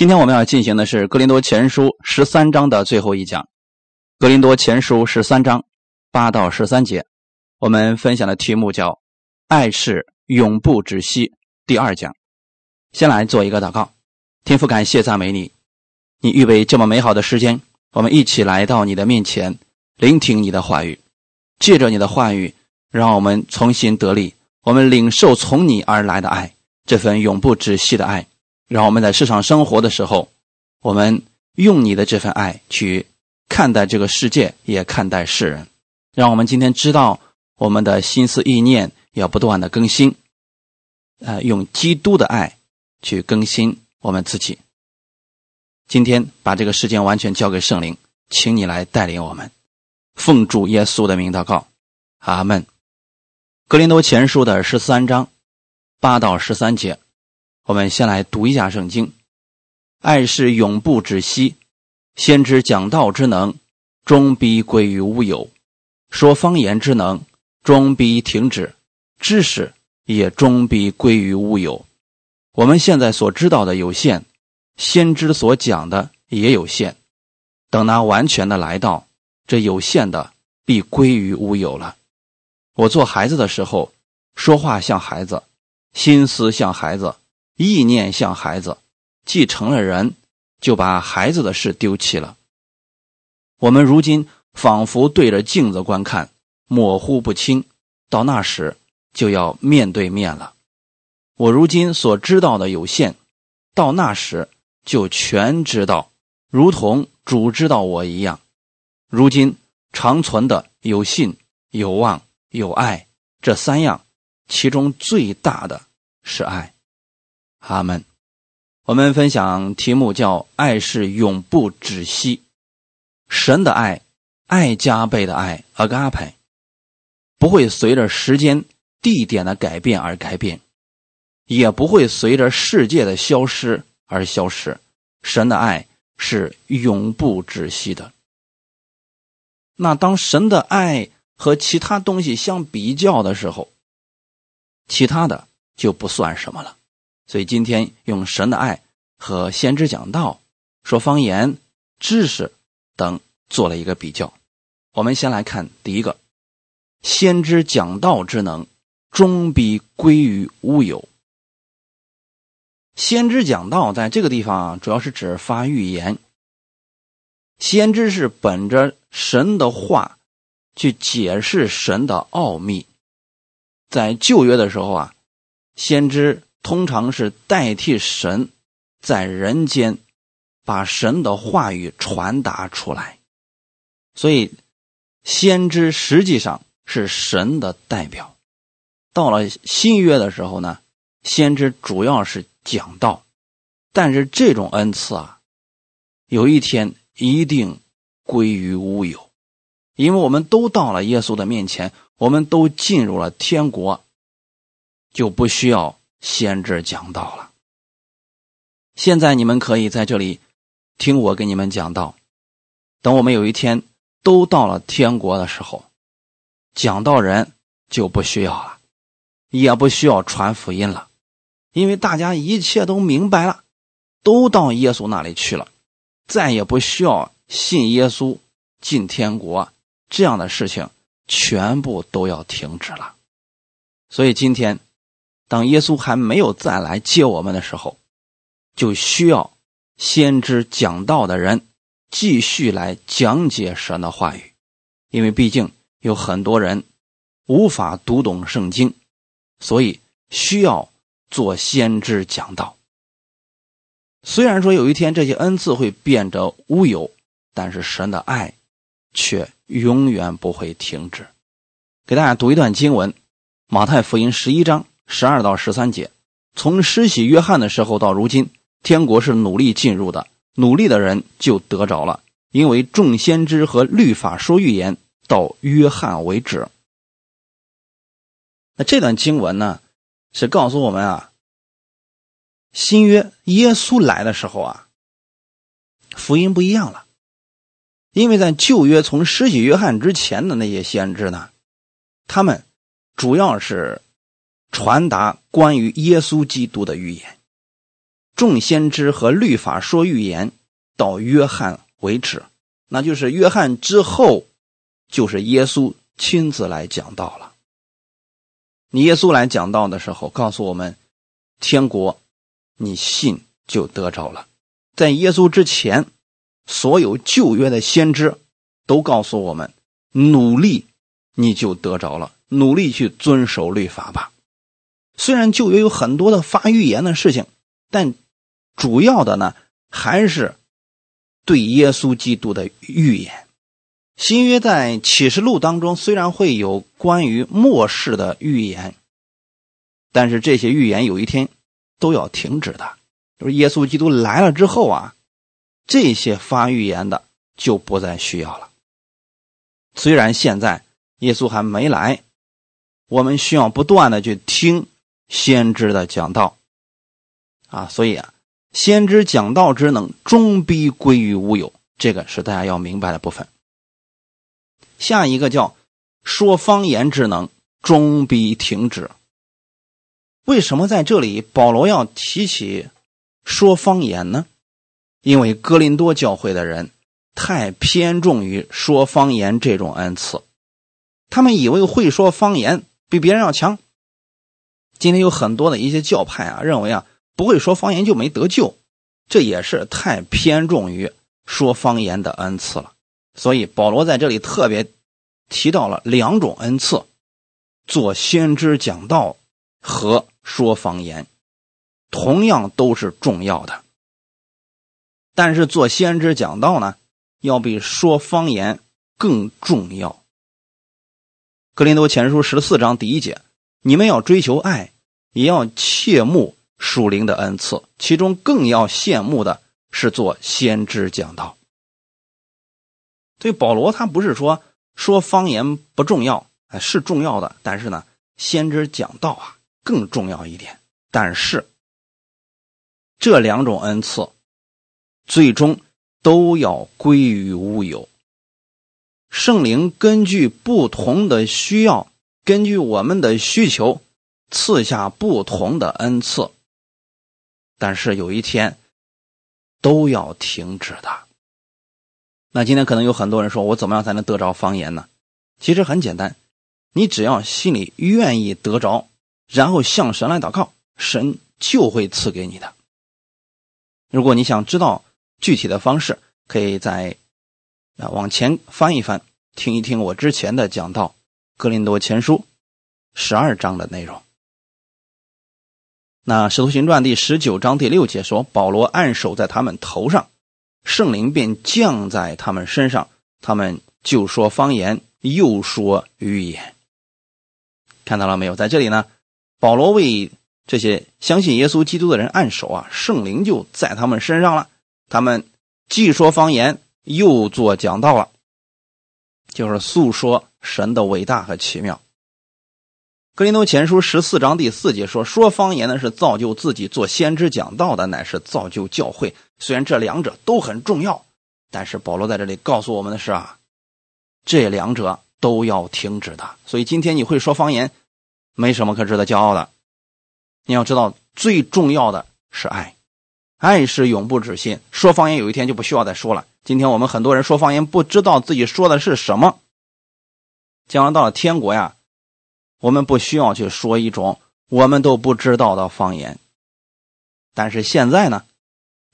今天我们要进行的是《格林多前书》十三章的最后一讲，《格林多前书》十三章八到十三节，我们分享的题目叫“爱是永不止息”。第二讲，先来做一个祷告，天父感谢赞美你，你预备这么美好的时间，我们一起来到你的面前，聆听你的话语，借着你的话语，让我们重新得力，我们领受从你而来的爱，这份永不止息的爱。让我们在世上生活的时候，我们用你的这份爱去看待这个世界，也看待世人。让我们今天知道，我们的心思意念要不断的更新，呃，用基督的爱去更新我们自己。今天把这个时间完全交给圣灵，请你来带领我们，奉主耶稣的名祷告，阿门。格林多前书的十三章八到十三节。我们先来读一下圣经：爱是永不止息，先知讲道之能，终必归于乌有；说方言之能，终必停止；知识也终必归于乌有。我们现在所知道的有限，先知所讲的也有限。等那完全的来到，这有限的必归于乌有了。我做孩子的时候，说话像孩子，心思像孩子。意念像孩子，继承了人，就把孩子的事丢弃了。我们如今仿佛对着镜子观看，模糊不清。到那时就要面对面了。我如今所知道的有限，到那时就全知道，如同主知道我一样。如今长存的有信、有望、有爱，这三样，其中最大的是爱。阿门。我们分享题目叫“爱是永不止息”。神的爱，爱加倍的爱阿嘎派，不会随着时间、地点的改变而改变，也不会随着世界的消失而消失。神的爱是永不止息的。那当神的爱和其他东西相比较的时候，其他的就不算什么了。所以今天用神的爱和先知讲道、说方言、知识等做了一个比较。我们先来看第一个：先知讲道之能，终必归于乌有。先知讲道在这个地方主要是指发预言。先知是本着神的话去解释神的奥秘。在旧约的时候啊，先知。通常是代替神在人间把神的话语传达出来，所以先知实际上是神的代表。到了新约的时候呢，先知主要是讲道，但是这种恩赐啊，有一天一定归于乌有，因为我们都到了耶稣的面前，我们都进入了天国，就不需要。先知讲道了。现在你们可以在这里听我给你们讲道。等我们有一天都到了天国的时候，讲道人就不需要了，也不需要传福音了，因为大家一切都明白了，都到耶稣那里去了，再也不需要信耶稣进天国这样的事情，全部都要停止了。所以今天。当耶稣还没有再来接我们的时候，就需要先知讲道的人继续来讲解神的话语，因为毕竟有很多人无法读懂圣经，所以需要做先知讲道。虽然说有一天这些恩赐会变得乌有，但是神的爱却永远不会停止。给大家读一段经文：马太福音十一章。十二到十三节，从施洗约翰的时候到如今，天国是努力进入的，努力的人就得着了。因为众先知和律法说预言到约翰为止。那这段经文呢，是告诉我们啊，新约耶稣来的时候啊，福音不一样了。因为在旧约从施洗约翰之前的那些先知呢，他们主要是。传达关于耶稣基督的预言，众先知和律法说预言到约翰为止，那就是约翰之后，就是耶稣亲自来讲道了。你耶稣来讲道的时候，告诉我们，天国，你信就得着了。在耶稣之前，所有旧约的先知都告诉我们，努力你就得着了，努力去遵守律法吧。虽然旧约有很多的发预言的事情，但主要的呢还是对耶稣基督的预言。新约在启示录当中虽然会有关于末世的预言，但是这些预言有一天都要停止的。就是耶稣基督来了之后啊，这些发预言的就不再需要了。虽然现在耶稣还没来，我们需要不断的去听。先知的讲道，啊，所以啊，先知讲道之能终必归于无有，这个是大家要明白的部分。下一个叫说方言之能终必停止。为什么在这里保罗要提起说方言呢？因为哥林多教会的人太偏重于说方言这种恩赐，他们以为会说方言比别人要强。今天有很多的一些教派啊，认为啊不会说方言就没得救，这也是太偏重于说方言的恩赐了。所以保罗在这里特别提到了两种恩赐：做先知讲道和说方言，同样都是重要的。但是做先知讲道呢，要比说方言更重要。格林多前书十四章第一节。你们要追求爱，也要切慕属灵的恩赐，其中更要羡慕的是做先知讲道。对保罗，他不是说说方言不重要，哎，是重要的，但是呢，先知讲道啊更重要一点。但是这两种恩赐最终都要归于无有。圣灵根据不同的需要。根据我们的需求，赐下不同的恩赐，但是有一天都要停止的。那今天可能有很多人说：“我怎么样才能得着方言呢？”其实很简单，你只要心里愿意得着，然后向神来祷告，神就会赐给你的。如果你想知道具体的方式，可以在啊往前翻一翻，听一听我之前的讲道。格林多前书十二章的内容。那使徒行传第十九章第六节说：“保罗按手在他们头上，圣灵便降在他们身上，他们就说方言，又说预言。”看到了没有？在这里呢，保罗为这些相信耶稣基督的人按手啊，圣灵就在他们身上了。他们既说方言，又做讲道了，就是诉说。神的伟大和奇妙。格林多前书十四章第四节说：“说方言的是造就自己，做先知讲道的乃是造就教会。”虽然这两者都很重要，但是保罗在这里告诉我们的是啊，这两者都要停止的。所以今天你会说方言，没什么可值得骄傲的。你要知道，最重要的是爱，爱是永不止息。说方言有一天就不需要再说了。今天我们很多人说方言，不知道自己说的是什么。将来到了天国呀，我们不需要去说一种我们都不知道的方言。但是现在呢，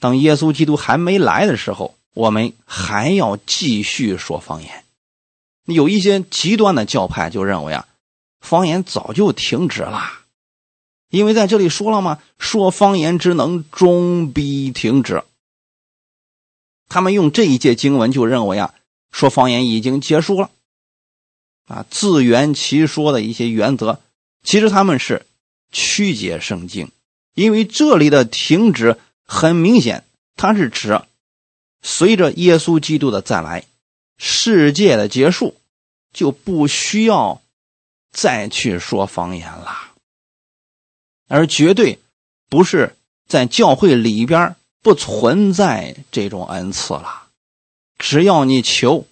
当耶稣基督还没来的时候，我们还要继续说方言。有一些极端的教派就认为啊，方言早就停止了，因为在这里说了嘛？说方言之能终必停止。他们用这一节经文就认为啊，说方言已经结束了。啊，自圆其说的一些原则，其实他们是曲解圣经，因为这里的停止很明显，它是指随着耶稣基督的再来，世界的结束，就不需要再去说方言了，而绝对不是在教会里边不存在这种恩赐了，只要你求。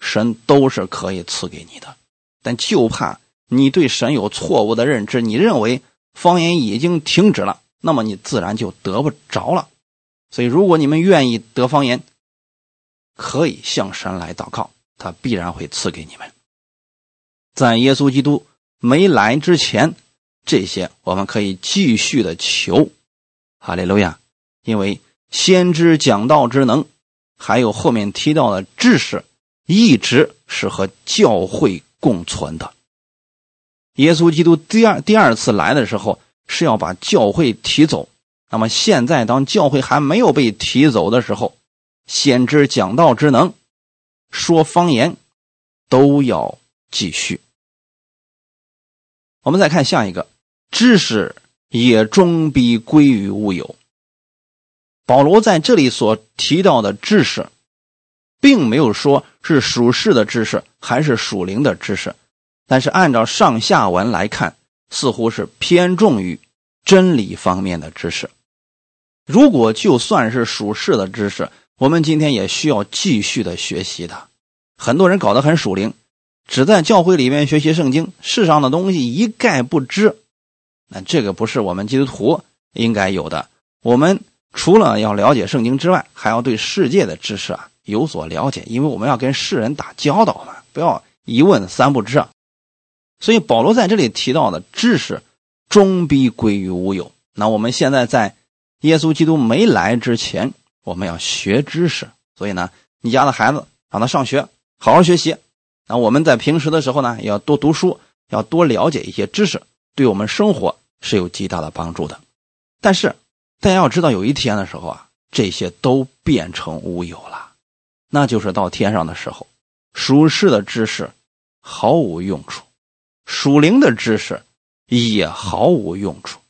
神都是可以赐给你的，但就怕你对神有错误的认知，你认为方言已经停止了，那么你自然就得不着了。所以，如果你们愿意得方言，可以向神来祷告，他必然会赐给你们。在耶稣基督没来之前，这些我们可以继续的求，哈利路亚！因为先知讲道之能，还有后面提到的知识，一直是和教会共存的。耶稣基督第二第二次来的时候，是要把教会提走。那么现在，当教会还没有被提走的时候，先知讲道之能，说方言，都要继续。我们再看下一个，知识也终必归于物有。保罗在这里所提到的知识，并没有说是属世的知识还是属灵的知识，但是按照上下文来看，似乎是偏重于真理方面的知识。如果就算是属世的知识，我们今天也需要继续的学习的。很多人搞得很属灵。只在教会里面学习圣经，世上的东西一概不知，那这个不是我们基督徒应该有的。我们除了要了解圣经之外，还要对世界的知识啊有所了解，因为我们要跟世人打交道嘛，不要一问三不知啊。所以保罗在这里提到的知识，终必归于无有。那我们现在在耶稣基督没来之前，我们要学知识。所以呢，你家的孩子让他上学，好好学习。那我们在平时的时候呢，也要多读书，要多了解一些知识，对我们生活是有极大的帮助的。但是大家要知道，有一天的时候啊，这些都变成乌有了，那就是到天上的时候，属世的知识毫无用处，属灵的知识也毫无用处，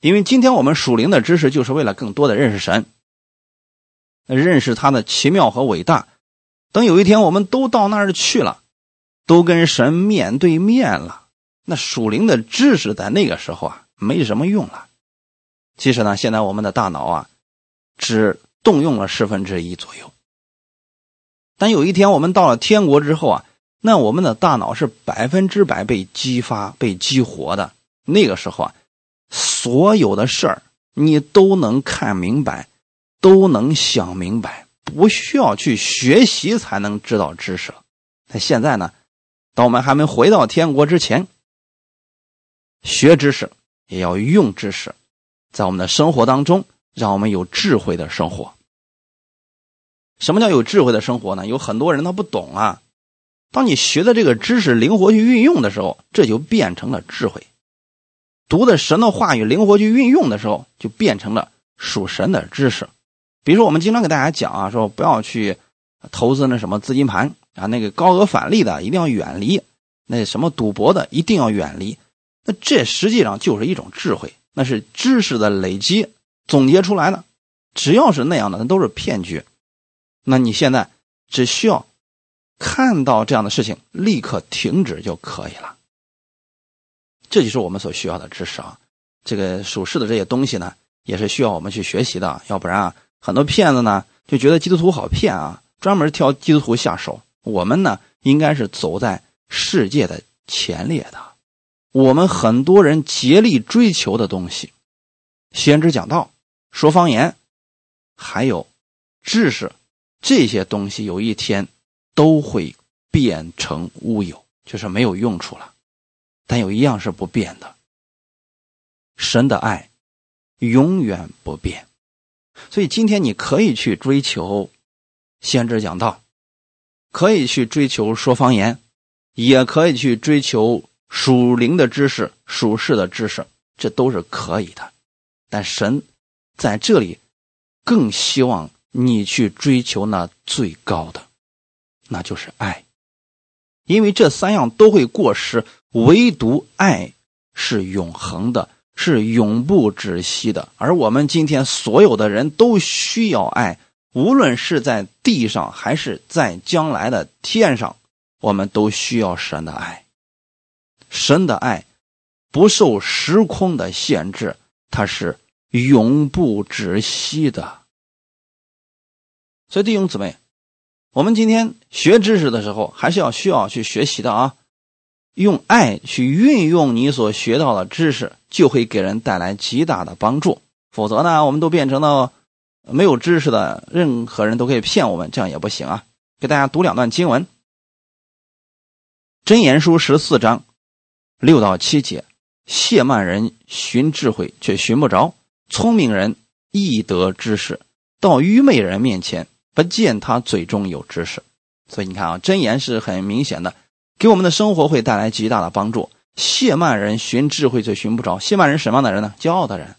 因为今天我们属灵的知识就是为了更多的认识神，认识他的奇妙和伟大。等有一天我们都到那儿去了。都跟神面对面了，那属灵的知识在那个时候啊没什么用了。其实呢，现在我们的大脑啊只动用了十分之一左右。但有一天我们到了天国之后啊，那我们的大脑是百分之百被激发、被激活的。那个时候啊，所有的事儿你都能看明白，都能想明白，不需要去学习才能知道知识。那现在呢？当我们还没回到天国之前，学知识也要用知识，在我们的生活当中，让我们有智慧的生活。什么叫有智慧的生活呢？有很多人他不懂啊。当你学的这个知识灵活去运用的时候，这就变成了智慧。读的神的话语灵活去运用的时候，就变成了属神的知识。比如说，我们经常给大家讲啊，说不要去投资那什么资金盘。啊，那个高额返利的一定要远离，那什么赌博的一定要远离。那这实际上就是一种智慧，那是知识的累积总结出来的。只要是那样的，那都是骗局。那你现在只需要看到这样的事情，立刻停止就可以了。这就是我们所需要的知识啊。这个属世的这些东西呢，也是需要我们去学习的。要不然啊，很多骗子呢就觉得基督徒好骗啊，专门挑基督徒下手。我们呢，应该是走在世界的前列的。我们很多人竭力追求的东西，先知讲道、说方言，还有知识，这些东西有一天都会变成乌有，就是没有用处了。但有一样是不变的，神的爱永远不变。所以今天你可以去追求先知讲道。可以去追求说方言，也可以去追求属灵的知识、属世的知识，这都是可以的。但神在这里更希望你去追求那最高的，那就是爱，因为这三样都会过时，唯独爱是永恒的，是永不止息的。而我们今天所有的人都需要爱。无论是在地上还是在将来的天上，我们都需要神的爱。神的爱不受时空的限制，它是永不止息的。所以弟兄姊妹，我们今天学知识的时候，还是要需要去学习的啊！用爱去运用你所学到的知识，就会给人带来极大的帮助。否则呢，我们都变成了没有知识的，任何人都可以骗我们，这样也不行啊。给大家读两段经文，《真言书》十四章六到七节：谢曼人寻智慧却寻不着，聪明人易得知识，到愚昧人面前不见他嘴中有知识。所以你看啊，真言是很明显的，给我们的生活会带来极大的帮助。谢曼人寻智慧却寻不着，谢曼人什么样的人呢？骄傲的人。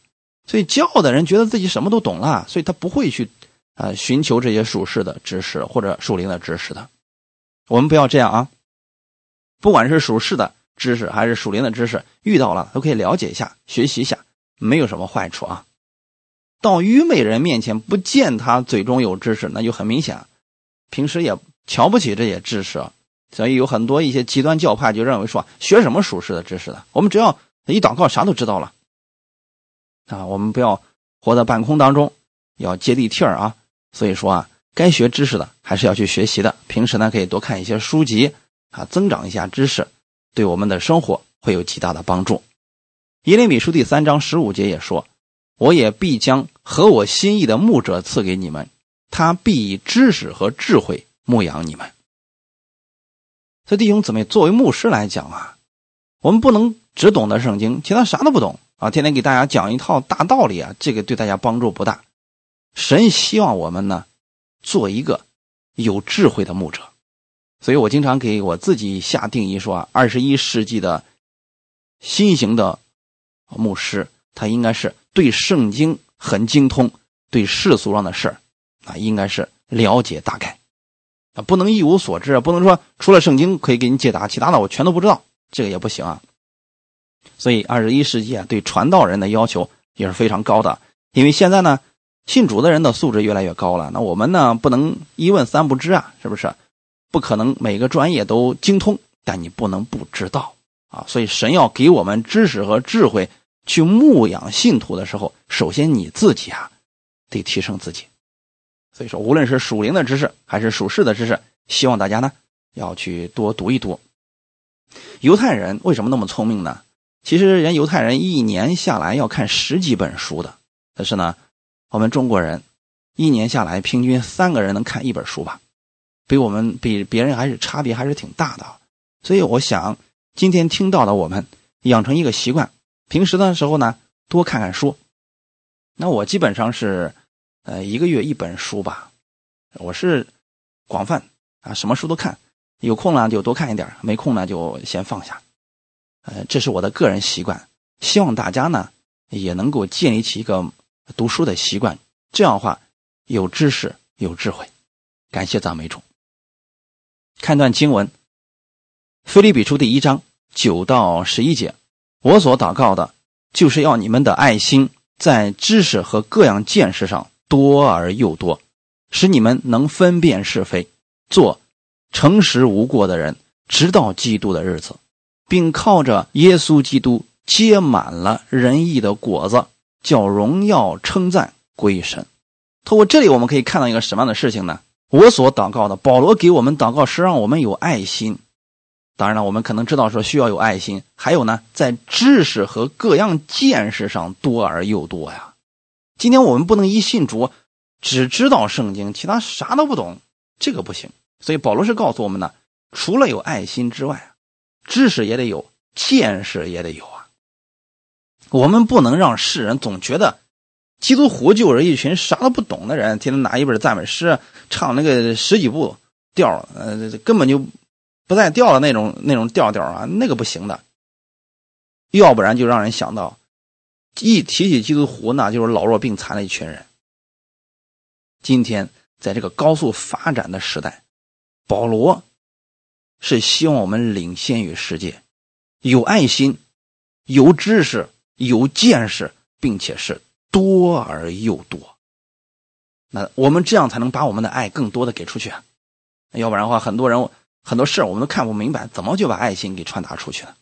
所以骄傲的人觉得自己什么都懂了，所以他不会去。啊，寻求这些属世的知识或者属灵的知识的，我们不要这样啊！不管是属世的知识还是属灵的知识，遇到了都可以了解一下、学习一下，没有什么坏处啊。到愚昧人面前不见他嘴中有知识，那就很明显，平时也瞧不起这些知识，所以有很多一些极端教派就认为说，学什么属世的知识的，我们只要一祷告，啥都知道了啊！我们不要活在半空当中，要接地气儿啊！所以说啊，该学知识的还是要去学习的。平时呢，可以多看一些书籍啊，增长一下知识，对我们的生活会有极大的帮助。耶利米书第三章十五节也说：“我也必将合我心意的牧者赐给你们，他必以知识和智慧牧养你们。”这弟兄姊妹，作为牧师来讲啊，我们不能只懂得圣经，其他啥都不懂啊，天天给大家讲一套大道理啊，这个对大家帮助不大。神希望我们呢，做一个有智慧的牧者，所以我经常给我自己下定义说啊，二十一世纪的新型的牧师，他应该是对圣经很精通，对世俗上的事啊，应该是了解大概啊，不能一无所知，不能说除了圣经可以给你解答，其他的我全都不知道，这个也不行啊。所以二十一世纪啊，对传道人的要求也是非常高的，因为现在呢。信主的人的素质越来越高了，那我们呢不能一问三不知啊，是不是？不可能每个专业都精通，但你不能不知道啊。所以神要给我们知识和智慧去牧养信徒的时候，首先你自己啊得提升自己。所以说，无论是属灵的知识还是属世的知识，希望大家呢要去多读一读。犹太人为什么那么聪明呢？其实人犹太人一年下来要看十几本书的，但是呢。我们中国人一年下来平均三个人能看一本书吧，比我们比别人还是差别还是挺大的。所以我想今天听到的我们养成一个习惯，平时的时候呢多看看书。那我基本上是呃一个月一本书吧，我是广泛啊什么书都看，有空呢就多看一点，没空呢就先放下。呃，这是我的个人习惯，希望大家呢也能够建立起一个。读书的习惯，这样的话有知识有智慧。感谢赞美主。看段经文，《腓立比书》第一章九到十一节，我所祷告的，就是要你们的爱心在知识和各样见识上多而又多，使你们能分辨是非，做诚实无过的人，直到基督的日子，并靠着耶稣基督结满了仁义的果子。叫荣耀称赞归神。通过这里，我们可以看到一个什么样的事情呢？我所祷告的，保罗给我们祷告是让我们有爱心。当然了，我们可能知道说需要有爱心，还有呢，在知识和各样见识上多而又多呀。今天我们不能一信主只知道圣经，其他啥都不懂，这个不行。所以保罗是告诉我们呢，除了有爱心之外，知识也得有，见识也得有啊。我们不能让世人总觉得基督徒就是一群啥都不懂的人，天天拿一本赞美诗唱那个十几步调，呃，根本就不带调的那种那种调调啊，那个不行的。要不然就让人想到，一提起基督湖，那就是老弱病残的一群人。今天在这个高速发展的时代，保罗是希望我们领先于世界，有爱心，有知识。有见识，并且是多而又多，那我们这样才能把我们的爱更多的给出去。要不然的话，很多人很多事我们都看不明白，怎么就把爱心给传达出去了？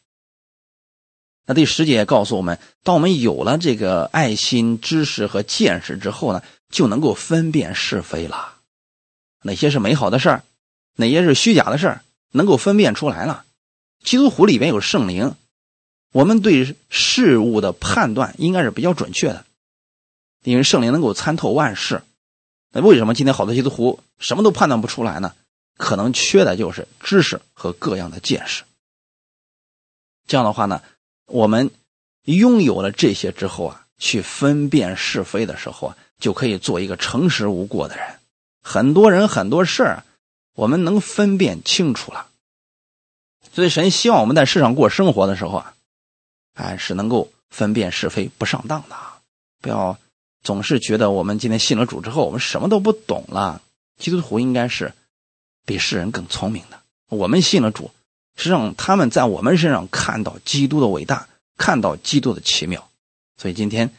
那第十节告诉我们，当我们有了这个爱心、知识和见识之后呢，就能够分辨是非了。哪些是美好的事儿，哪些是虚假的事儿，能够分辨出来了。基督徒里边有圣灵。我们对事物的判断应该是比较准确的，因为圣灵能够参透万事。那为什么今天好多基督徒什么都判断不出来呢？可能缺的就是知识和各样的见识。这样的话呢，我们拥有了这些之后啊，去分辨是非的时候啊，就可以做一个诚实无过的人。很多人很多事儿，我们能分辨清楚了。所以神希望我们在世上过生活的时候啊，哎，是能够分辨是非、不上当的啊。不要总是觉得我们今天信了主之后，我们什么都不懂了。基督徒应该是比世人更聪明的。我们信了主。是让他们在我们身上看到基督的伟大，看到基督的奇妙。所以今天，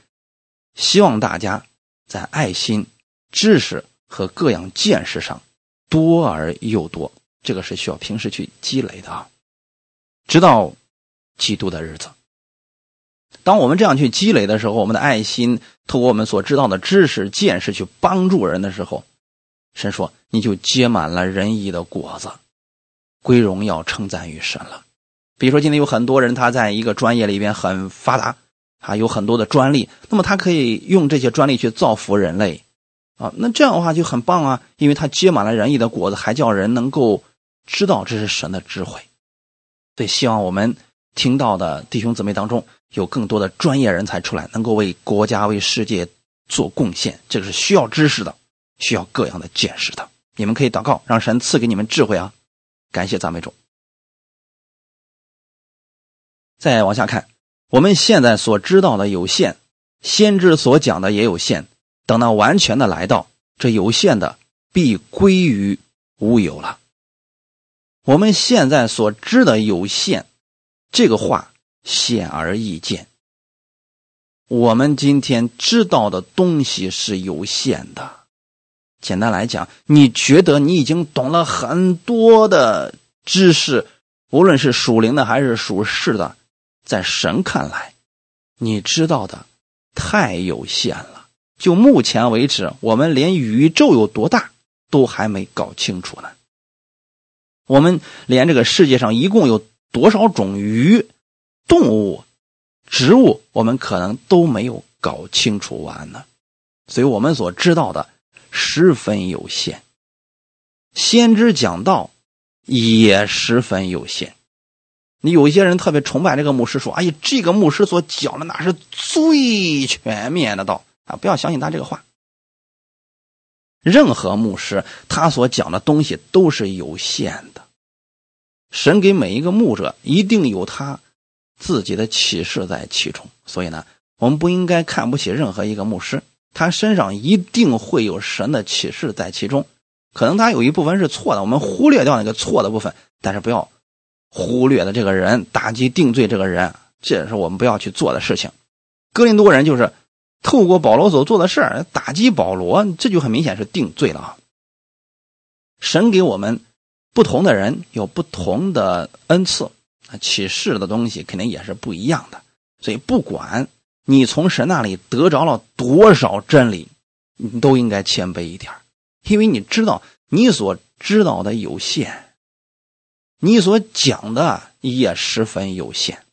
希望大家在爱心、知识和各样见识上多而又多。这个是需要平时去积累的啊，直到基督的日子。当我们这样去积累的时候，我们的爱心透过我们所知道的知识、见识去帮助人的时候，神说你就结满了仁义的果子。归荣耀称赞于神了。比如说，今天有很多人他在一个专业里边很发达，啊，有很多的专利，那么他可以用这些专利去造福人类，啊，那这样的话就很棒啊，因为他结满了仁义的果子，还叫人能够知道这是神的智慧。所以，希望我们听到的弟兄姊妹当中有更多的专业人才出来，能够为国家、为世界做贡献。这个是需要知识的，需要各样的见识的。你们可以祷告，让神赐给你们智慧啊。感谢赞美主。再往下看，我们现在所知道的有限，先知所讲的也有限。等到完全的来到，这有限的必归于无有了。我们现在所知的有限，这个话显而易见。我们今天知道的东西是有限的。简单来讲，你觉得你已经懂了很多的知识，无论是属灵的还是属世的，在神看来，你知道的太有限了。就目前为止，我们连宇宙有多大都还没搞清楚呢。我们连这个世界上一共有多少种鱼、动物、植物，我们可能都没有搞清楚完呢。所以我们所知道的。十分有限，先知讲道也十分有限。你有一些人特别崇拜这个牧师，说：“哎呀，这个牧师所讲的那是最全面的道啊！”不要相信他这个话。任何牧师他所讲的东西都是有限的。神给每一个牧者一定有他自己的启示在其中，所以呢，我们不应该看不起任何一个牧师。他身上一定会有神的启示在其中，可能他有一部分是错的，我们忽略掉那个错的部分，但是不要忽略了这个人，打击定罪这个人，这也是我们不要去做的事情。哥林多人就是透过保罗所做的事儿打击保罗，这就很明显是定罪了啊。神给我们不同的人有不同的恩赐，启示的东西肯定也是不一样的，所以不管。你从神那里得着了多少真理，你都应该谦卑一点因为你知道你所知道的有限，你所讲的也十分有限。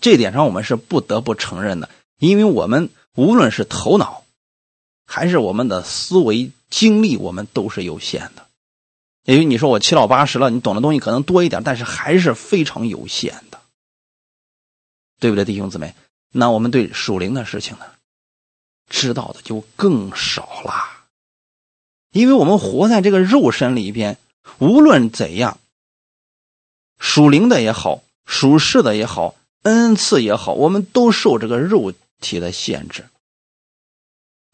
这点上我们是不得不承认的，因为我们无论是头脑，还是我们的思维精力，我们都是有限的。因为你说我七老八十了，你懂的东西可能多一点，但是还是非常有限的，对不对，弟兄姊妹？那我们对属灵的事情呢，知道的就更少了，因为我们活在这个肉身里边，无论怎样，属灵的也好，属世的也好，恩赐也好，我们都受这个肉体的限制。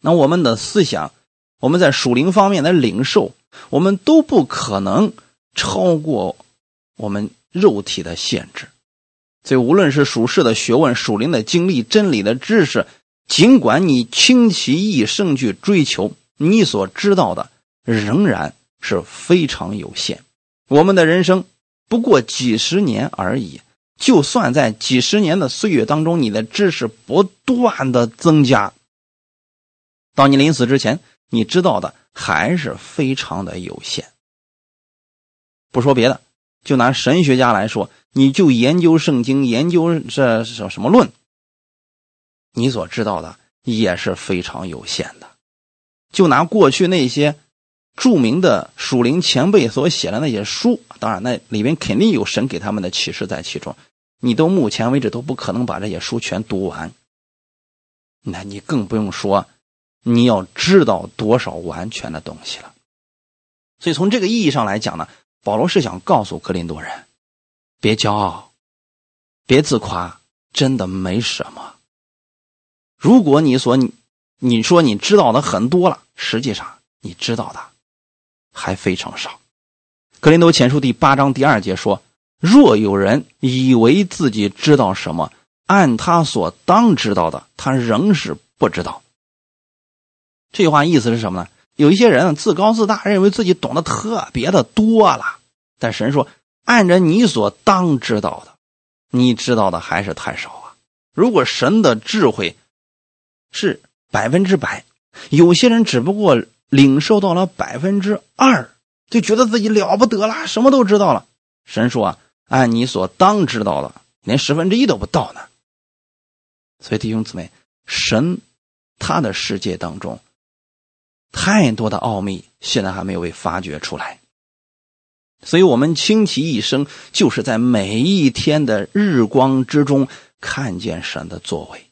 那我们的思想，我们在属灵方面的领受，我们都不可能超过我们肉体的限制。所以，无论是属世的学问、属灵的经历、真理的知识，尽管你倾其一生去追求，你所知道的仍然是非常有限。我们的人生不过几十年而已，就算在几十年的岁月当中，你的知识不断的增加，到你临死之前，你知道的还是非常的有限。不说别的。就拿神学家来说，你就研究圣经，研究这什什么论，你所知道的也是非常有限的。就拿过去那些著名的属灵前辈所写的那些书，当然那里边肯定有神给他们的启示在其中。你到目前为止都不可能把这些书全读完，那你更不用说你要知道多少完全的东西了。所以从这个意义上来讲呢，保罗是想告诉格林多人：别骄傲，别自夸，真的没什么。如果你所你你说你知道的很多了，实际上你知道的还非常少。格林多前书第八章第二节说。若有人以为自己知道什么，按他所当知道的，他仍是不知道。这句话意思是什么呢？有一些人自高自大，认为自己懂得特别的多了。但神说，按着你所当知道的，你知道的还是太少啊。如果神的智慧是百分之百，有些人只不过领受到了百分之二，就觉得自己了不得了，什么都知道了。神说啊。按你所当知道的，连十分之一都不到呢。所以弟兄姊妹，神他的世界当中，太多的奥秘现在还没有被发掘出来。所以我们倾其一生，就是在每一天的日光之中看见神的作为，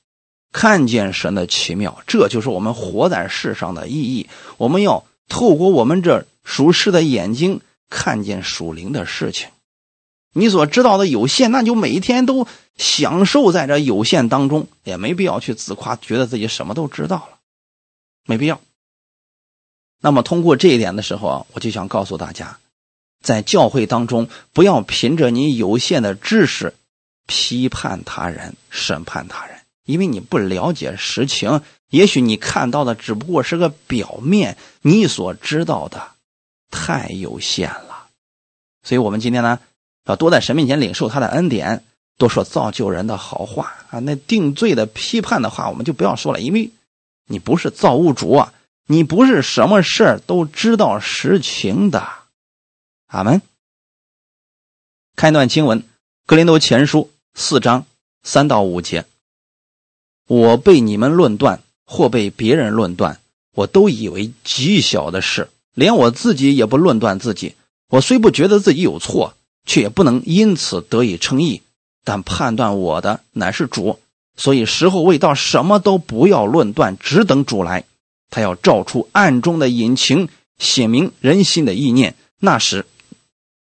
看见神的奇妙。这就是我们活在世上的意义。我们要透过我们这属世的眼睛，看见属灵的事情。你所知道的有限，那就每一天都享受在这有限当中，也没必要去自夸，觉得自己什么都知道了，没必要。那么通过这一点的时候啊，我就想告诉大家，在教会当中，不要凭着你有限的知识批判他人、审判他人，因为你不了解实情，也许你看到的只不过是个表面，你所知道的太有限了。所以我们今天呢。要多在神面前领受他的恩典，多说造就人的好话啊！那定罪的、批判的话，我们就不要说了，因为你不是造物主啊，你不是什么事儿都知道实情的。阿门。开段经文：格林多前书四章三到五节。我被你们论断，或被别人论断，我都以为极小的事，连我自己也不论断自己。我虽不觉得自己有错。却也不能因此得以称义，但判断我的乃是主，所以时候未到，什么都不要论断，只等主来。他要照出暗中的隐情，显明人心的意念。那时，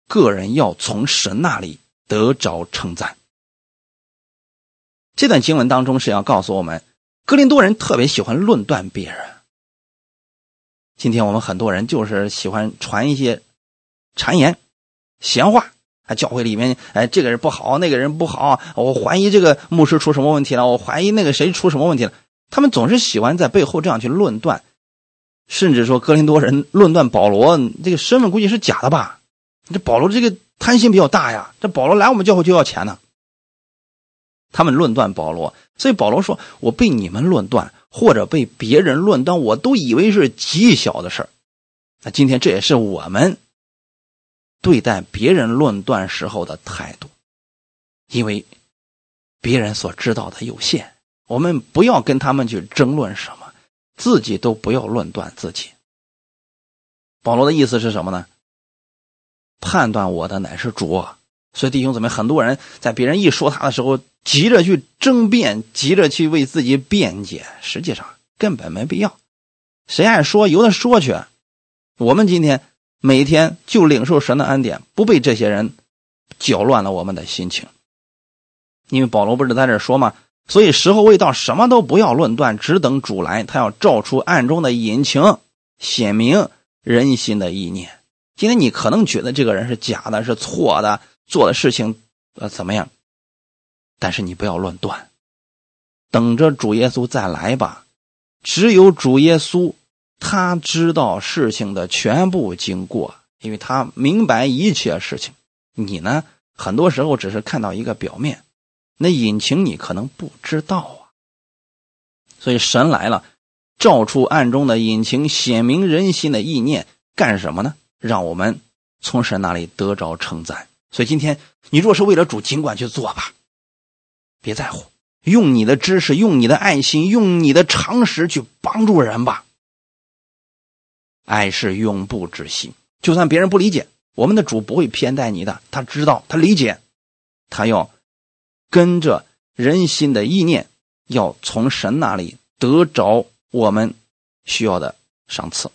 个人要从神那里得着称赞。这段经文当中是要告诉我们，格林多人特别喜欢论断别人。今天我们很多人就是喜欢传一些谗言、闲话。啊，教会里面，哎，这个人不好，那个人不好，我怀疑这个牧师出什么问题了，我怀疑那个谁出什么问题了。他们总是喜欢在背后这样去论断，甚至说哥林多人论断保罗这个身份估计是假的吧？这保罗这个贪心比较大呀，这保罗来我们教会就要钱呢。他们论断保罗，所以保罗说：“我被你们论断，或者被别人论断，我都以为是极小的事儿。”那今天这也是我们。对待别人论断时候的态度，因为别人所知道的有限，我们不要跟他们去争论什么，自己都不要论断自己。保罗的意思是什么呢？判断我的乃是主，所以弟兄姊妹，很多人在别人一说他的时候，急着去争辩，急着去为自己辩解，实际上根本没必要。谁爱说，由他说去。我们今天。每天就领受神的恩典，不被这些人搅乱了我们的心情。因为保罗不是在这说吗？所以时候未到，什么都不要论断，只等主来。他要照出暗中的隐情，显明人心的意念。今天你可能觉得这个人是假的，是错的，做的事情呃怎么样？但是你不要乱断，等着主耶稣再来吧。只有主耶稣。他知道事情的全部经过，因为他明白一切事情。你呢，很多时候只是看到一个表面，那隐情你可能不知道啊。所以神来了，照出暗中的隐情，显明人心的意念，干什么呢？让我们从神那里得着称赞。所以今天你若是为了主，尽管去做吧，别在乎，用你的知识，用你的爱心，用你的常识去帮助人吧。爱是永不止息，就算别人不理解，我们的主不会偏待你的，他知道，他理解，他要跟着人心的意念，要从神那里得着我们需要的赏赐。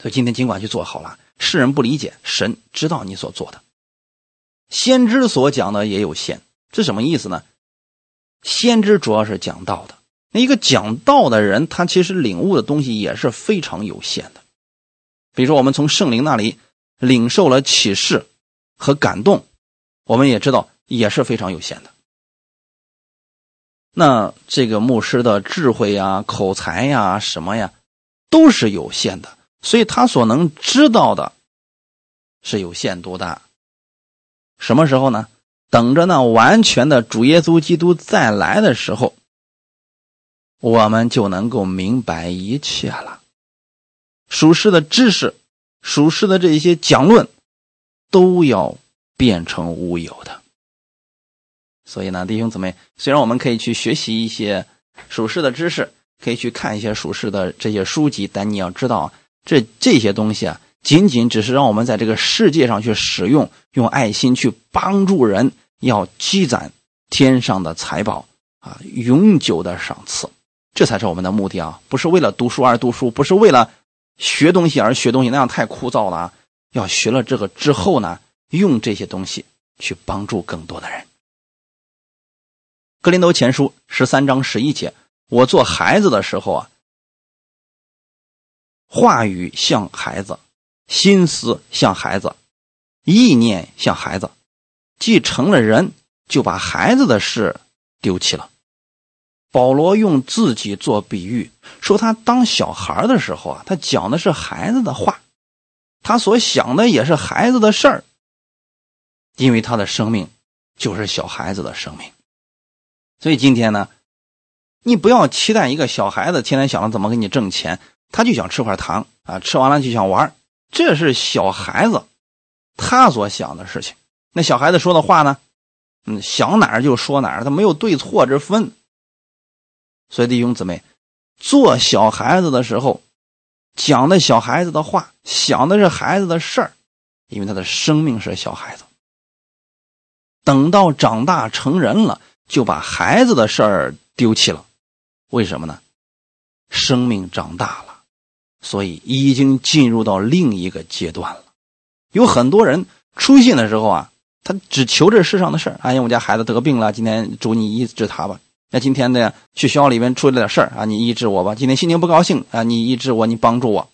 所以今天尽管去做好了，世人不理解，神知道你所做的。先知所讲的也有限，这什么意思呢？先知主要是讲道的，那一个讲道的人，他其实领悟的东西也是非常有限的。比如说，我们从圣灵那里领受了启示和感动，我们也知道也是非常有限的。那这个牧师的智慧呀、口才呀、什么呀，都是有限的，所以他所能知道的是有限度的。什么时候呢？等着那完全的主耶稣基督再来的时候，我们就能够明白一切了。属世的知识、属世的这些讲论，都要变成无有的。所以呢，弟兄姊妹，虽然我们可以去学习一些属世的知识，可以去看一些属世的这些书籍，但你要知道，这这些东西啊。仅仅只是让我们在这个世界上去使用，用爱心去帮助人，要积攒天上的财宝啊，永久的赏赐，这才是我们的目的啊！不是为了读书而读书，不是为了学东西而学东西，那样太枯燥了啊。要学了这个之后呢，用这些东西去帮助更多的人。格林多前书十三章十一节：我做孩子的时候啊，话语像孩子。心思像孩子，意念像孩子，既成了人，就把孩子的事丢弃了。保罗用自己做比喻，说他当小孩的时候啊，他讲的是孩子的话，他所想的也是孩子的事儿，因为他的生命就是小孩子的生命。所以今天呢，你不要期待一个小孩子天天想着怎么给你挣钱，他就想吃块糖啊，吃完了就想玩这是小孩子他所想的事情。那小孩子说的话呢？嗯，想哪儿就说哪儿，他没有对错之分。所以弟兄姊妹，做小孩子的时候，讲的小孩子的话，想的是孩子的事儿，因为他的生命是小孩子。等到长大成人了，就把孩子的事儿丢弃了。为什么呢？生命长大了。所以已经进入到另一个阶段了。有很多人出信的时候啊，他只求这世上的事儿。哎呀，我家孩子得病了，今天主你医治他吧。那今天呢，去学校里面出了点事儿啊，你医治我吧。今天心情不高兴啊，你医治我，你帮助我。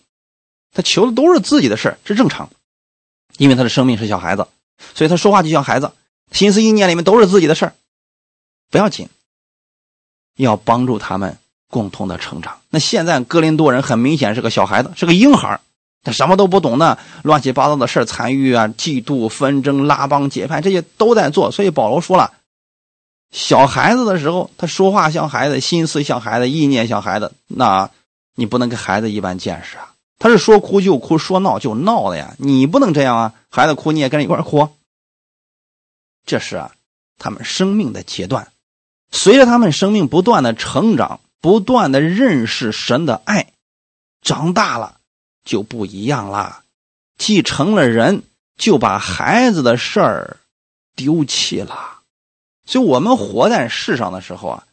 他求的都是自己的事儿，这正常，因为他的生命是小孩子，所以他说话就像孩子，心思意念里面都是自己的事儿，不要紧，要帮助他们。共同的成长。那现在哥林多人很明显是个小孩子，是个婴孩他什么都不懂呢，乱七八糟的事参与啊，嫉妒、纷争、拉帮结派，这些都在做。所以保罗说了，小孩子的时候，他说话像孩子，心思像孩子，意念像孩子，那你不能跟孩子一般见识啊。他是说哭就哭，说闹就闹的呀，你不能这样啊。孩子哭你也跟着一块哭，这是啊，他们生命的阶段，随着他们生命不断的成长。不断的认识神的爱，长大了就不一样了。继承了人，就把孩子的事儿丢弃了。所以，我们活在世上的时候啊，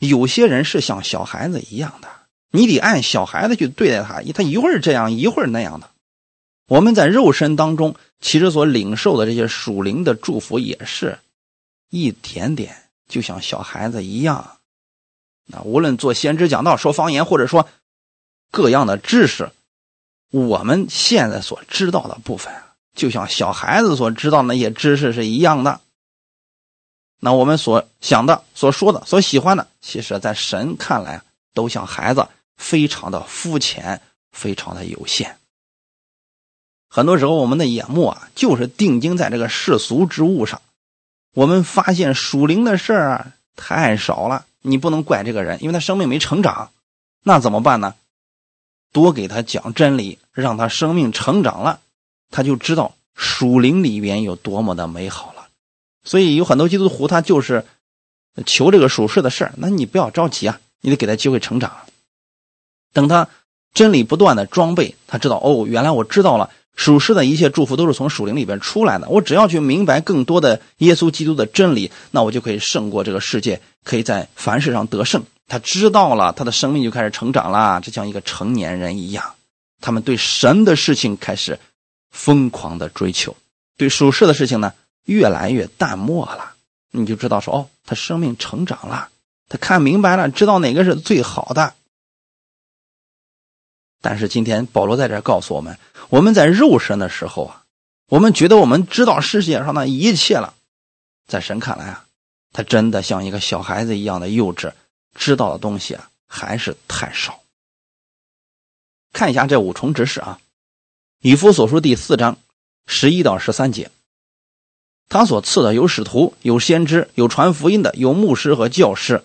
有些人是像小孩子一样的，你得按小孩子去对待他，他一会儿这样，一会儿那样的。我们在肉身当中，其实所领受的这些属灵的祝福，也是一点点，就像小孩子一样。那无论做先知讲道、说方言，或者说各样的知识，我们现在所知道的部分，就像小孩子所知道那些知识是一样的。那我们所想的、所说的、所喜欢的，其实在神看来都像孩子，非常的肤浅，非常的有限。很多时候，我们的眼目啊，就是定睛在这个世俗之物上，我们发现属灵的事儿啊太少了。你不能怪这个人，因为他生命没成长，那怎么办呢？多给他讲真理，让他生命成长了，他就知道属灵里边有多么的美好了。所以有很多基督徒，他就是求这个属世的事，那你不要着急啊，你得给他机会成长。等他真理不断的装备，他知道哦，原来我知道了属世的一切祝福都是从属灵里边出来的。我只要去明白更多的耶稣基督的真理，那我就可以胜过这个世界，可以在凡事上得胜。他知道了，他的生命就开始成长了，就像一个成年人一样。他们对神的事情开始疯狂的追求，对属世的事情呢越来越淡漠了。你就知道说哦，他生命成长了，他看明白了，知道哪个是最好的。但是今天保罗在这告诉我们，我们在肉身的时候啊，我们觉得我们知道世界上的一切了，在神看来啊，他真的像一个小孩子一样的幼稚，知道的东西啊还是太少。看一下这五重指示啊，《以弗所书》第四章十一到十三节。他所赐的有使徒，有先知，有传福音的，有牧师和教师，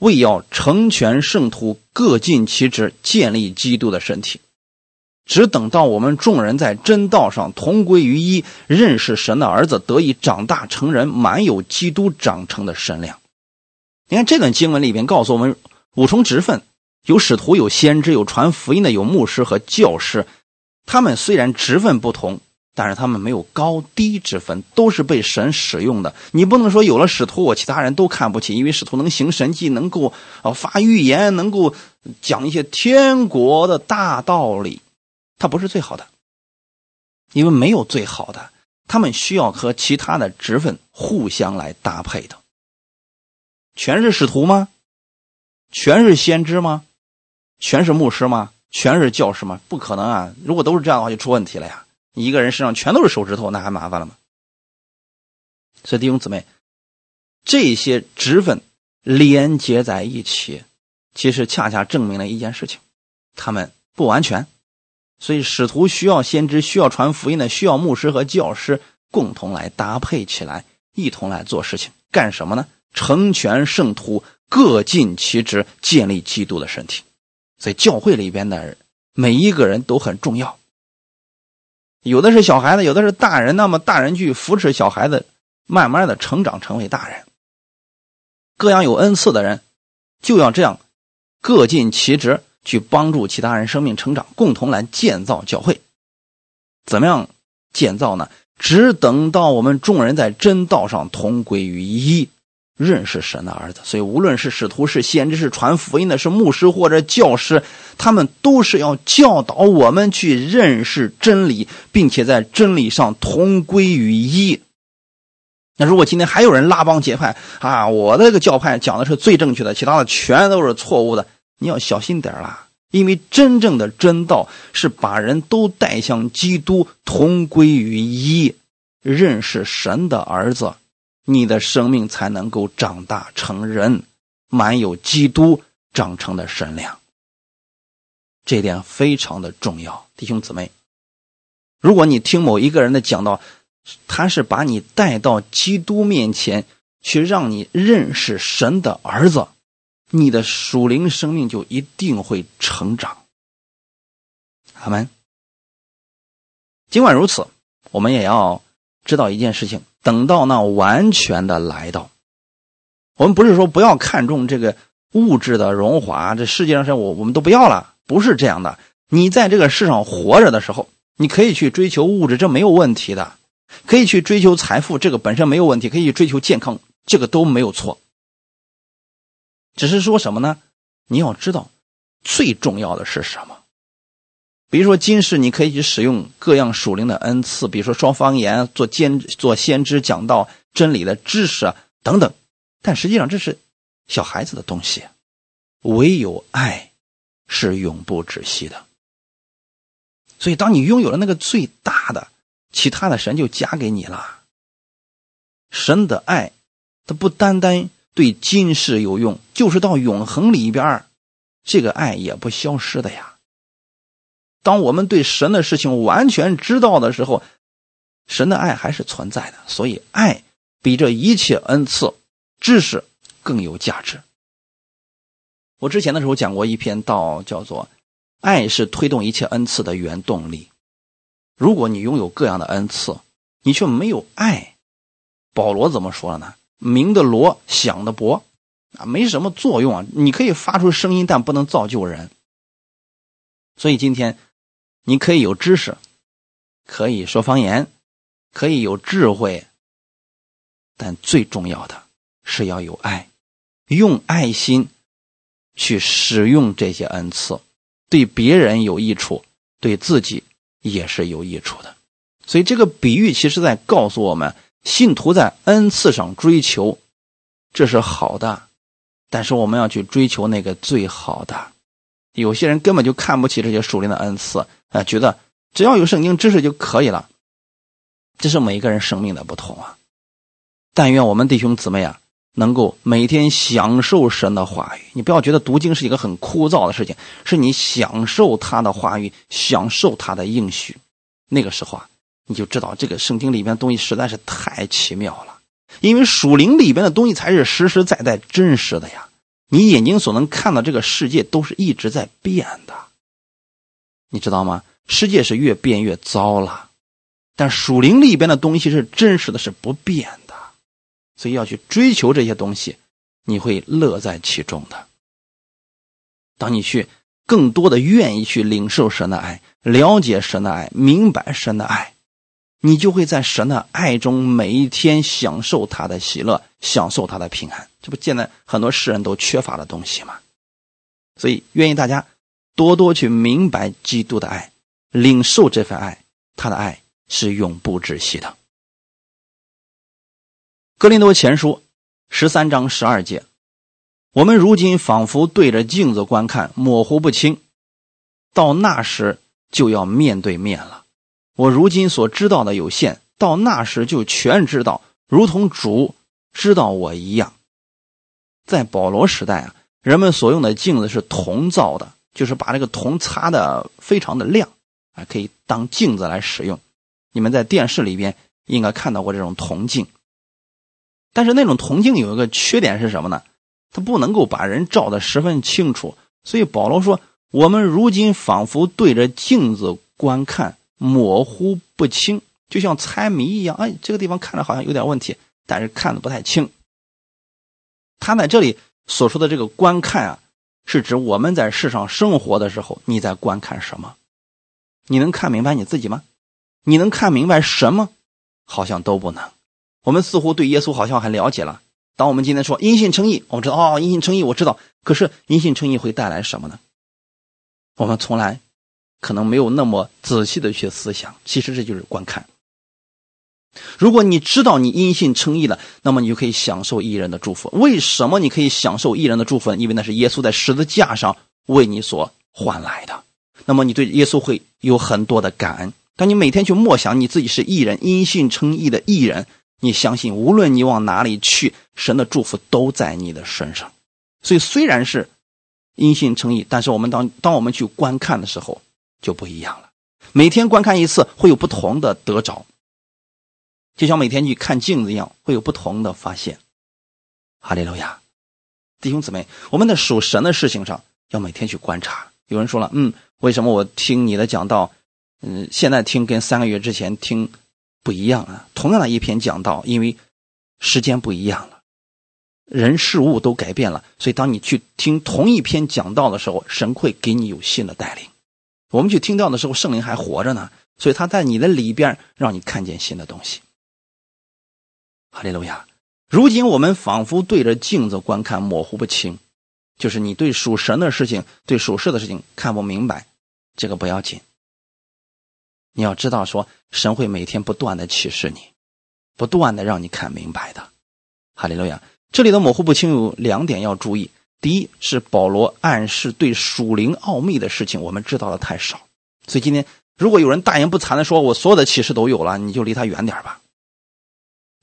为要成全圣徒，各尽其职，建立基督的身体。只等到我们众人在真道上同归于一，认识神的儿子，得以长大成人，满有基督长成的身量。你看这段经文里边告诉我们五重职分：有使徒，有先知，有传福音的，有牧师和教师。他们虽然职分不同。但是他们没有高低之分，都是被神使用的。你不能说有了使徒，我其他人都看不起，因为使徒能行神迹，能够啊发预言，能够讲一些天国的大道理。他不是最好的，因为没有最好的，他们需要和其他的职分互相来搭配的。全是使徒吗？全是先知吗？全是牧师吗？全是教师吗？不可能啊！如果都是这样的话，就出问题了呀。一个人身上全都是手指头，那还麻烦了吗？所以弟兄姊妹，这些职分连接在一起，其实恰恰证明了一件事情：他们不完全。所以使徒需要先知，需要传福音的，需要牧师和教师共同来搭配起来，一同来做事情，干什么呢？成全圣徒，各尽其职，建立基督的身体。所以教会里边的每一个人都很重要。有的是小孩子，有的是大人。那么大人去扶持小孩子，慢慢的成长成为大人。各样有恩赐的人，就要这样各尽其职，去帮助其他人生命成长，共同来建造教会。怎么样建造呢？只等到我们众人在真道上同归于一。认识神的儿子，所以无论是使徒、是先知、是传福音的、是牧师或者教师，他们都是要教导我们去认识真理，并且在真理上同归于一。那如果今天还有人拉帮结派啊，我的这个教派讲的是最正确的，其他的全都是错误的，你要小心点啦，因为真正的真道是把人都带向基督，同归于一，认识神的儿子。你的生命才能够长大成人，满有基督长成的身量。这点非常的重要，弟兄姊妹。如果你听某一个人的讲道，他是把你带到基督面前去，让你认识神的儿子，你的属灵生命就一定会成长。阿门。尽管如此，我们也要知道一件事情。等到那完全的来到，我们不是说不要看重这个物质的荣华，这世界上是我我们都不要了，不是这样的。你在这个世上活着的时候，你可以去追求物质，这没有问题的；可以去追求财富，这个本身没有问题；可以追求健康，这个都没有错。只是说什么呢？你要知道，最重要的是什么？比如说，今世你可以去使用各样属灵的恩赐，比如说说方言、做兼做先知、讲道真理的知识啊等等。但实际上这是小孩子的东西，唯有爱是永不止息的。所以，当你拥有了那个最大的，其他的神就加给你了。神的爱，它不单单对今世有用，就是到永恒里边这个爱也不消失的呀。当我们对神的事情完全知道的时候，神的爱还是存在的。所以，爱比这一切恩赐、知识更有价值。我之前的时候讲过一篇道，叫做“爱是推动一切恩赐的原动力”。如果你拥有各样的恩赐，你却没有爱，保罗怎么说了呢？明的罗，响的钹，啊，没什么作用啊。你可以发出声音，但不能造就人。所以今天你可以有知识，可以说方言，可以有智慧，但最重要的是要有爱，用爱心去使用这些恩赐，对别人有益处，对自己也是有益处的。所以这个比喻其实在告诉我们，信徒在恩赐上追求，这是好的，但是我们要去追求那个最好的。有些人根本就看不起这些属灵的恩赐，啊，觉得只要有圣经知识就可以了。这是每一个人生命的不同啊。但愿我们弟兄姊妹啊，能够每天享受神的话语。你不要觉得读经是一个很枯燥的事情，是你享受他的话语，享受他的应许。那个时候啊。你就知道这个圣经里面的东西实在是太奇妙了，因为属灵里边的东西才是实实在在真实的呀。你眼睛所能看到这个世界都是一直在变的，你知道吗？世界是越变越糟了，但属灵里边的东西是真实的，是不变的，所以要去追求这些东西，你会乐在其中的。当你去更多的愿意去领受神的爱，了解神的爱，明白神的爱。你就会在神的爱中每一天享受他的喜乐，享受他的平安。这不现在很多世人都缺乏的东西吗？所以，愿意大家多多去明白基督的爱，领受这份爱。他的爱是永不止息的。格林多前书十三章十二节，我们如今仿佛对着镜子观看，模糊不清，到那时就要面对面了。我如今所知道的有限，到那时就全知道，如同主知道我一样。在保罗时代啊，人们所用的镜子是铜造的，就是把这个铜擦的非常的亮啊，可以当镜子来使用。你们在电视里边应该看到过这种铜镜，但是那种铜镜有一个缺点是什么呢？它不能够把人照的十分清楚。所以保罗说：“我们如今仿佛对着镜子观看。”模糊不清，就像猜谜一样。哎，这个地方看着好像有点问题，但是看的不太清。他在这里所说的这个观看啊，是指我们在世上生活的时候，你在观看什么？你能看明白你自己吗？你能看明白什么？好像都不能。我们似乎对耶稣好像很了解了。当我们今天说因信称义，我们知道哦，因信称义我知道。可是因信称义会带来什么呢？我们从来。可能没有那么仔细的去思想，其实这就是观看。如果你知道你因信称义了，那么你就可以享受异人的祝福。为什么你可以享受异人的祝福呢？因为那是耶稣在十字架上为你所换来的。那么你对耶稣会有很多的感恩。当你每天去默想你自己是义人，因信称义的义人，你相信无论你往哪里去，神的祝福都在你的身上。所以虽然是因信称义，但是我们当当我们去观看的时候，就不一样了，每天观看一次会有不同的得着，就像每天去看镜子一样，会有不同的发现。哈利路亚，弟兄姊妹，我们在属神的事情上要每天去观察。有人说了，嗯，为什么我听你的讲道，嗯，现在听跟三个月之前听不一样啊？同样的一篇讲道，因为时间不一样了，人事物都改变了，所以当你去听同一篇讲道的时候，神会给你有新的带领。我们去听到的时候，圣灵还活着呢，所以他在你的里边让你看见新的东西。哈利路亚！如今我们仿佛对着镜子观看，模糊不清，就是你对属神的事情、对属世的事情看不明白，这个不要紧。你要知道，说神会每天不断的启示你，不断的让你看明白的。哈利路亚！这里的模糊不清有两点要注意。第一是保罗暗示对属灵奥秘的事情我们知道的太少，所以今天如果有人大言不惭的说我所有的启示都有了，你就离他远点吧，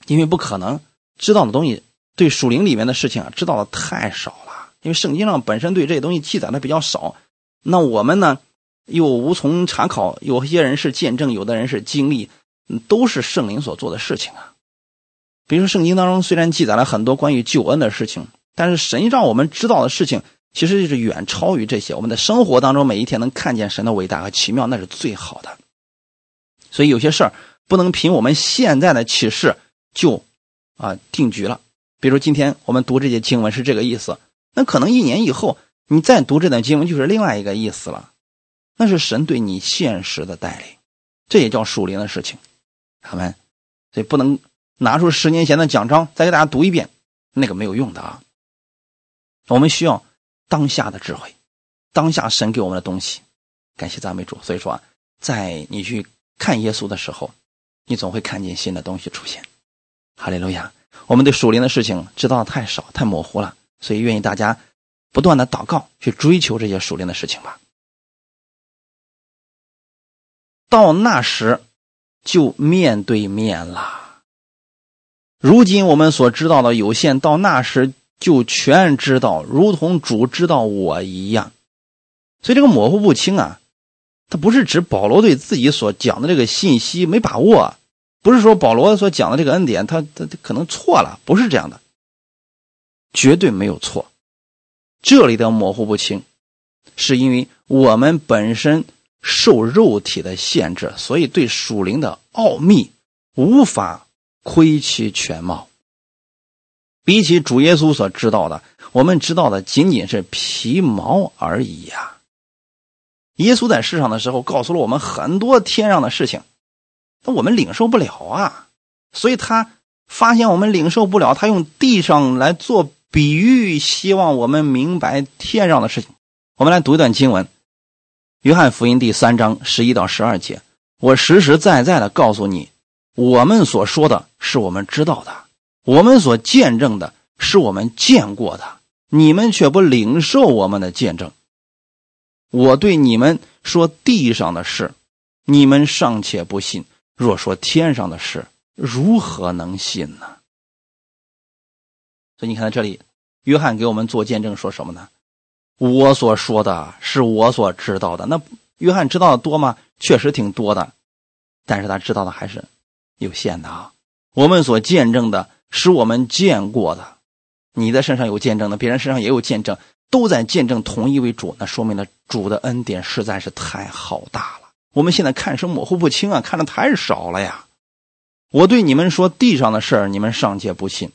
因为不可能知道的东西对属灵里面的事情啊知道的太少了，因为圣经上本身对这些东西记载的比较少，那我们呢又无从查考，有些人是见证，有的人是经历，都是圣灵所做的事情啊。比如说圣经当中虽然记载了很多关于救恩的事情。但是神让我们知道的事情，其实就是远超于这些。我们的生活当中，每一天能看见神的伟大和奇妙，那是最好的。所以有些事儿不能凭我们现在的启示就啊定局了。比如今天我们读这些经文是这个意思，那可能一年以后你再读这段经文就是另外一个意思了。那是神对你现实的带领，这也叫属灵的事情。他们所以不能拿出十年前的奖章再给大家读一遍，那个没有用的啊。我们需要当下的智慧，当下神给我们的东西。感谢赞美主。所以说，在你去看耶稣的时候，你总会看见新的东西出现。哈利路亚！我们对属灵的事情知道的太少、太模糊了，所以愿意大家不断的祷告，去追求这些属灵的事情吧。到那时，就面对面了。如今我们所知道的有限，到那时就全知道，如同主知道我一样。所以这个模糊不清啊，它不是指保罗对自己所讲的这个信息没把握。不是说保罗所讲的这个恩典，他他可能错了，不是这样的，绝对没有错。这里的模糊不清，是因为我们本身受肉体的限制，所以对属灵的奥秘无法窥其全貌。比起主耶稣所知道的，我们知道的仅仅是皮毛而已呀。耶稣在世上的时候，告诉了我们很多天上的事情。那我们领受不了啊，所以他发现我们领受不了，他用地上来做比喻，希望我们明白天上的事情。我们来读一段经文，《约翰福音》第三章十一到十二节。我实实在在的告诉你，我们所说的是我们知道的，我们所见证的是我们见过的，你们却不领受我们的见证。我对你们说地上的事，你们尚且不信。若说天上的事，如何能信呢？所以你看，到这里约翰给我们做见证，说什么呢？我所说的是我所知道的。那约翰知道的多吗？确实挺多的，但是他知道的还是有限的啊。我们所见证的是我们见过的，你的身上有见证的，别人身上也有见证，都在见证同一位主，那说明了主的恩典实在是太浩大了。我们现在看是模糊不清啊，看的太少了呀！我对你们说地上的事儿，你们尚且不信，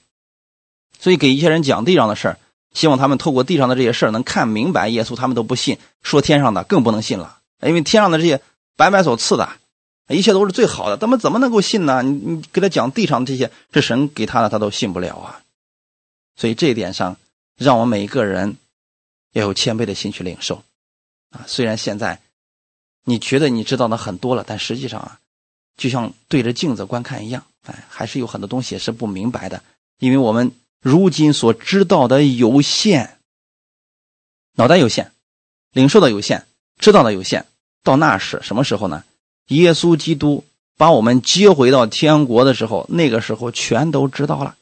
所以给一些人讲地上的事儿，希望他们透过地上的这些事儿能看明白耶稣，他们都不信。说天上的更不能信了，因为天上的这些白白所赐的，一切都是最好的，他们怎么能够信呢？你你给他讲地上的这些，这神给他的，他都信不了啊！所以这一点上，让我们每一个人要有谦卑的心去领受啊！虽然现在。你觉得你知道的很多了，但实际上啊，就像对着镜子观看一样，哎，还是有很多东西是不明白的，因为我们如今所知道的有限，脑袋有限，领受的有限，知道的有限。到那时什么时候呢？耶稣基督把我们接回到天国的时候，那个时候全都知道了，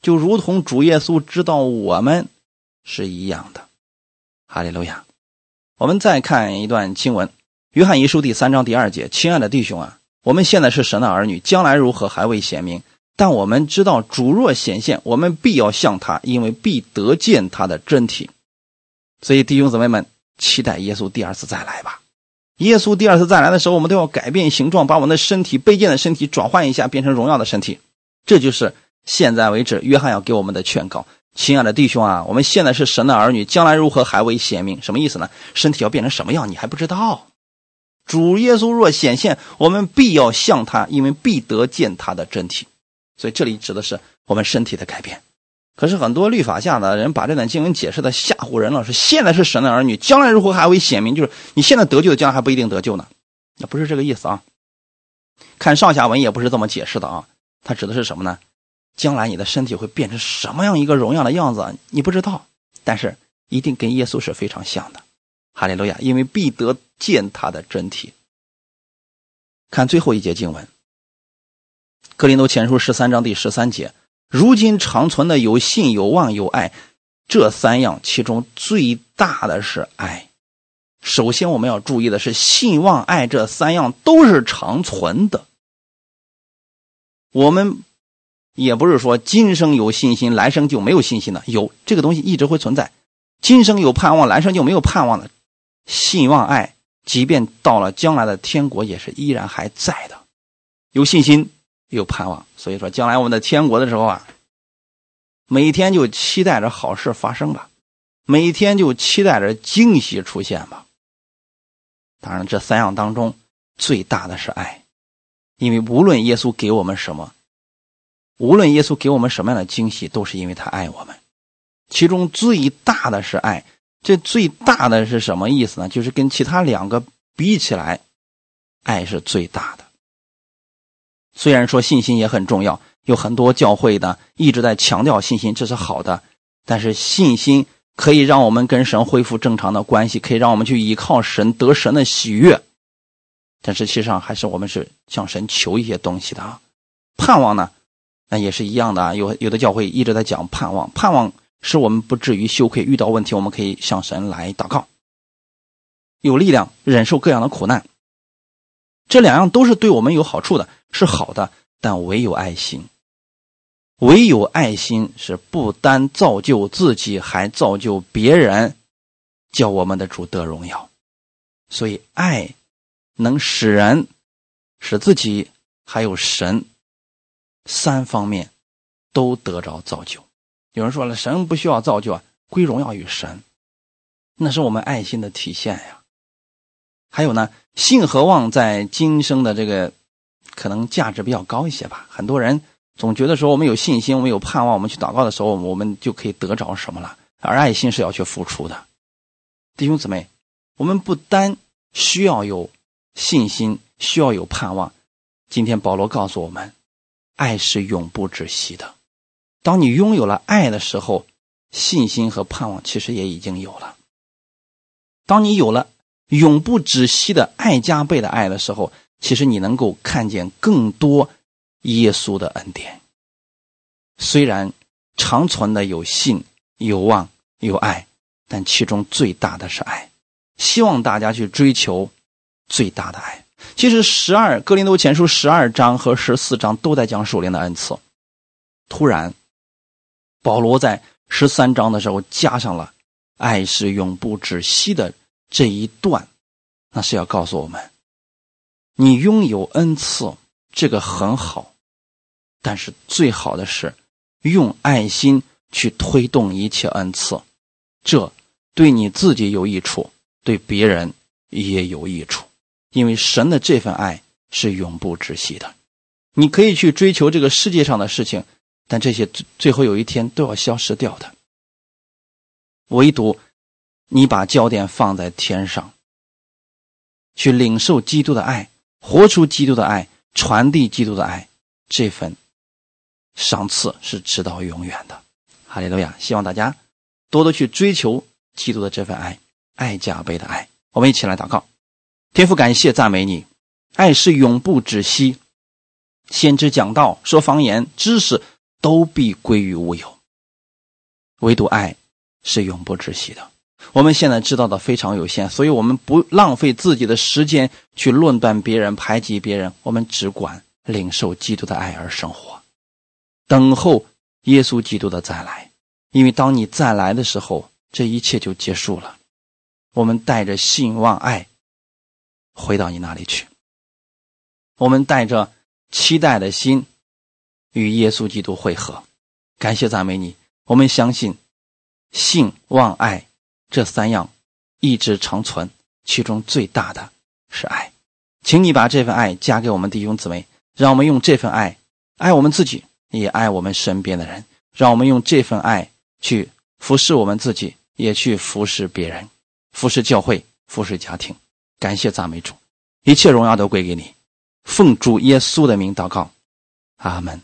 就如同主耶稣知道我们是一样的。哈利路亚！我们再看一段经文。约翰一书第三章第二节，亲爱的弟兄啊，我们现在是神的儿女，将来如何还未显明。但我们知道主若显现，我们必要向他，因为必得见他的真体。所以弟兄姊妹们，期待耶稣第二次再来吧。耶稣第二次再来的时候，我们都要改变形状，把我们的身体卑贱的身体转换一下，变成荣耀的身体。这就是现在为止约翰要给我们的劝告。亲爱的弟兄啊，我们现在是神的儿女，将来如何还未显明。什么意思呢？身体要变成什么样，你还不知道。主耶稣若显现，我们必要向他，因为必得见他的真体。所以这里指的是我们身体的改变。可是很多律法下的人把这段经文解释的吓唬人了，说现在是神的儿女，将来如何还会显明？就是你现在得救的，将来还不一定得救呢。那不是这个意思啊。看上下文也不是这么解释的啊。它指的是什么呢？将来你的身体会变成什么样一个荣耀的样子，你不知道，但是一定跟耶稣是非常像的。哈利路亚！因为必得见他的真体。看最后一节经文，《格林多前书》十三章第十三节：如今长存的有信、有望、有爱，这三样，其中最大的是爱。首先，我们要注意的是，信望爱这三样都是长存的。我们也不是说今生有信心，来生就没有信心的。有这个东西一直会存在。今生有盼望，来生就没有盼望的。信望爱，即便到了将来的天国，也是依然还在的。有信心，有盼望。所以说，将来我们的天国的时候啊，每天就期待着好事发生吧，每天就期待着惊喜出现吧。当然，这三样当中最大的是爱，因为无论耶稣给我们什么，无论耶稣给我们什么样的惊喜，都是因为他爱我们。其中最大的是爱，这最大的是什么意思呢？就是跟其他两个比起来，爱是最大的。虽然说信心也很重要，有很多教会的一直在强调信心，这是好的。但是信心可以让我们跟神恢复正常的关系，可以让我们去依靠神得神的喜悦。但实际上还是我们是向神求一些东西的啊。盼望呢，那也是一样的啊。有有的教会一直在讲盼望，盼望使我们不至于羞愧，遇到问题我们可以向神来祷告，有力量忍受各样的苦难。这两样都是对我们有好处的，是好的。但唯有爱心，唯有爱心是不单造就自己，还造就别人，叫我们的主得荣耀。所以，爱能使人、使自己，还有神三方面都得着造就。有人说了，神不需要造就啊，归荣耀于神，那是我们爱心的体现呀。还有呢，信和望在今生的这个可能价值比较高一些吧。很多人总觉得说，我们有信心，我们有盼望，我们去祷告的时候，我们就可以得着什么了。而爱心是要去付出的，弟兄姊妹，我们不单需要有信心，需要有盼望。今天保罗告诉我们，爱是永不止息的。当你拥有了爱的时候，信心和盼望其实也已经有了。当你有了。永不止息的爱加倍的爱的时候，其实你能够看见更多耶稣的恩典。虽然长存的有信、有望、有爱，但其中最大的是爱。希望大家去追求最大的爱。其实十二哥林多前书十二章和十四章都在讲属灵的恩赐。突然，保罗在十三章的时候加上了“爱是永不止息的”。这一段，那是要告诉我们：你拥有恩赐，这个很好，但是最好的是用爱心去推动一切恩赐，这对你自己有益处，对别人也有益处。因为神的这份爱是永不止息的。你可以去追求这个世界上的事情，但这些最最后有一天都要消失掉的。唯独。你把焦点放在天上，去领受基督的爱，活出基督的爱，传递基督的爱，这份赏赐是直到永远的。哈利路亚！希望大家多多去追求基督的这份爱，爱加倍的爱。我们一起来祷告：天父，感谢赞美你，爱是永不止息。先知讲道、说方言、知识都必归于无有，唯独爱是永不止息的。我们现在知道的非常有限，所以我们不浪费自己的时间去论断别人、排挤别人，我们只管领受基督的爱而生活，等候耶稣基督的再来。因为当你再来的时候，这一切就结束了。我们带着信望爱回到你那里去，我们带着期待的心与耶稣基督会合。感谢赞美你，我们相信信望爱。这三样一直长存，其中最大的是爱，请你把这份爱加给我们弟兄姊妹，让我们用这份爱爱我们自己，也爱我们身边的人，让我们用这份爱去服侍我们自己，也去服侍别人，服侍教会，服侍家庭。感谢赞美主，一切荣耀都归给你，奉主耶稣的名祷告，阿门。